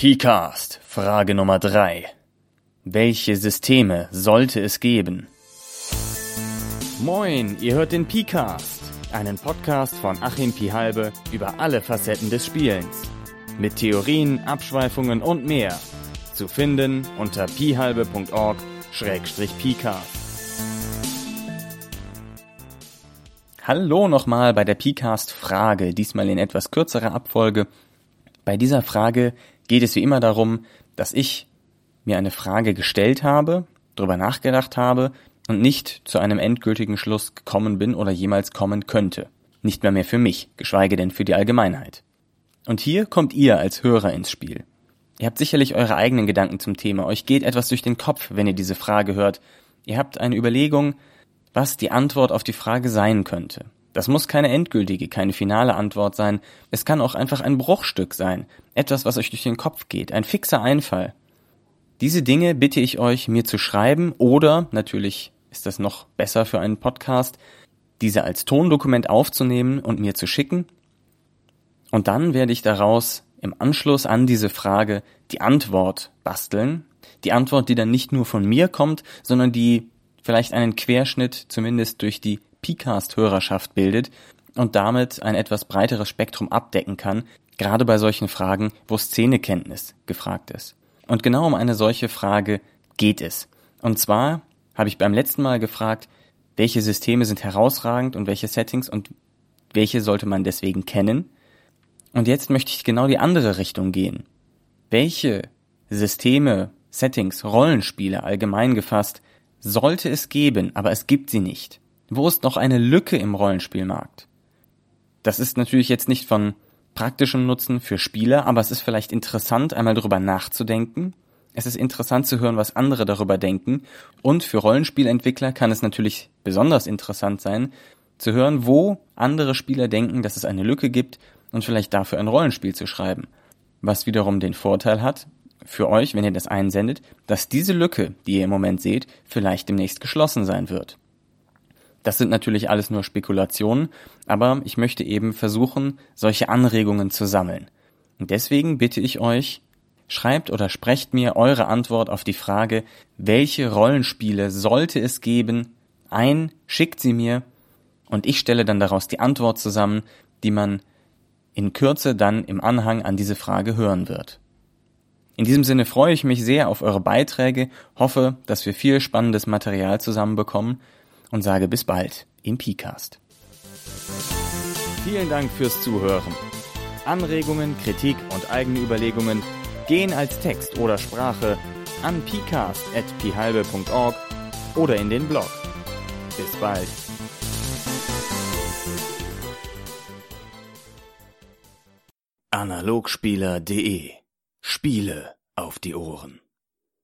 PCAST, Frage Nummer 3. Welche Systeme sollte es geben? Moin, ihr hört den PCAST, einen Podcast von Achim Pihalbe über alle Facetten des Spielens. Mit Theorien, Abschweifungen und mehr. Zu finden unter pihalbe.org-pcast. Hallo nochmal bei der PCAST Frage, diesmal in etwas kürzerer Abfolge. Bei dieser Frage geht es wie immer darum, dass ich mir eine Frage gestellt habe, darüber nachgedacht habe und nicht zu einem endgültigen Schluss gekommen bin oder jemals kommen könnte. Nicht mehr mehr für mich, geschweige denn für die Allgemeinheit. Und hier kommt ihr als Hörer ins Spiel. Ihr habt sicherlich eure eigenen Gedanken zum Thema, euch geht etwas durch den Kopf, wenn ihr diese Frage hört. Ihr habt eine Überlegung, was die Antwort auf die Frage sein könnte. Das muss keine endgültige, keine finale Antwort sein. Es kann auch einfach ein Bruchstück sein. Etwas, was euch durch den Kopf geht. Ein fixer Einfall. Diese Dinge bitte ich euch, mir zu schreiben oder, natürlich ist das noch besser für einen Podcast, diese als Tondokument aufzunehmen und mir zu schicken. Und dann werde ich daraus im Anschluss an diese Frage die Antwort basteln. Die Antwort, die dann nicht nur von mir kommt, sondern die vielleicht einen Querschnitt zumindest durch die PCAST-Hörerschaft bildet und damit ein etwas breiteres Spektrum abdecken kann, gerade bei solchen Fragen, wo Szenekenntnis gefragt ist. Und genau um eine solche Frage geht es. Und zwar habe ich beim letzten Mal gefragt, welche Systeme sind herausragend und welche Settings und welche sollte man deswegen kennen. Und jetzt möchte ich genau die andere Richtung gehen. Welche Systeme, Settings, Rollenspiele allgemein gefasst sollte es geben, aber es gibt sie nicht. Wo ist noch eine Lücke im Rollenspielmarkt? Das ist natürlich jetzt nicht von praktischem Nutzen für Spieler, aber es ist vielleicht interessant, einmal darüber nachzudenken. Es ist interessant zu hören, was andere darüber denken. Und für Rollenspielentwickler kann es natürlich besonders interessant sein, zu hören, wo andere Spieler denken, dass es eine Lücke gibt und vielleicht dafür ein Rollenspiel zu schreiben. Was wiederum den Vorteil hat, für euch, wenn ihr das einsendet, dass diese Lücke, die ihr im Moment seht, vielleicht demnächst geschlossen sein wird. Das sind natürlich alles nur Spekulationen, aber ich möchte eben versuchen, solche Anregungen zu sammeln. Und deswegen bitte ich euch, schreibt oder sprecht mir eure Antwort auf die Frage, welche Rollenspiele sollte es geben, ein, schickt sie mir und ich stelle dann daraus die Antwort zusammen, die man in Kürze dann im Anhang an diese Frage hören wird. In diesem Sinne freue ich mich sehr auf eure Beiträge, hoffe, dass wir viel spannendes Material zusammenbekommen und sage bis bald im PCast. Vielen Dank fürs Zuhören. Anregungen, Kritik und eigene Überlegungen gehen als Text oder Sprache an pcast.pihalbe.org oder in den Blog. Bis bald. Analogspieler.de Spiele auf die Ohren.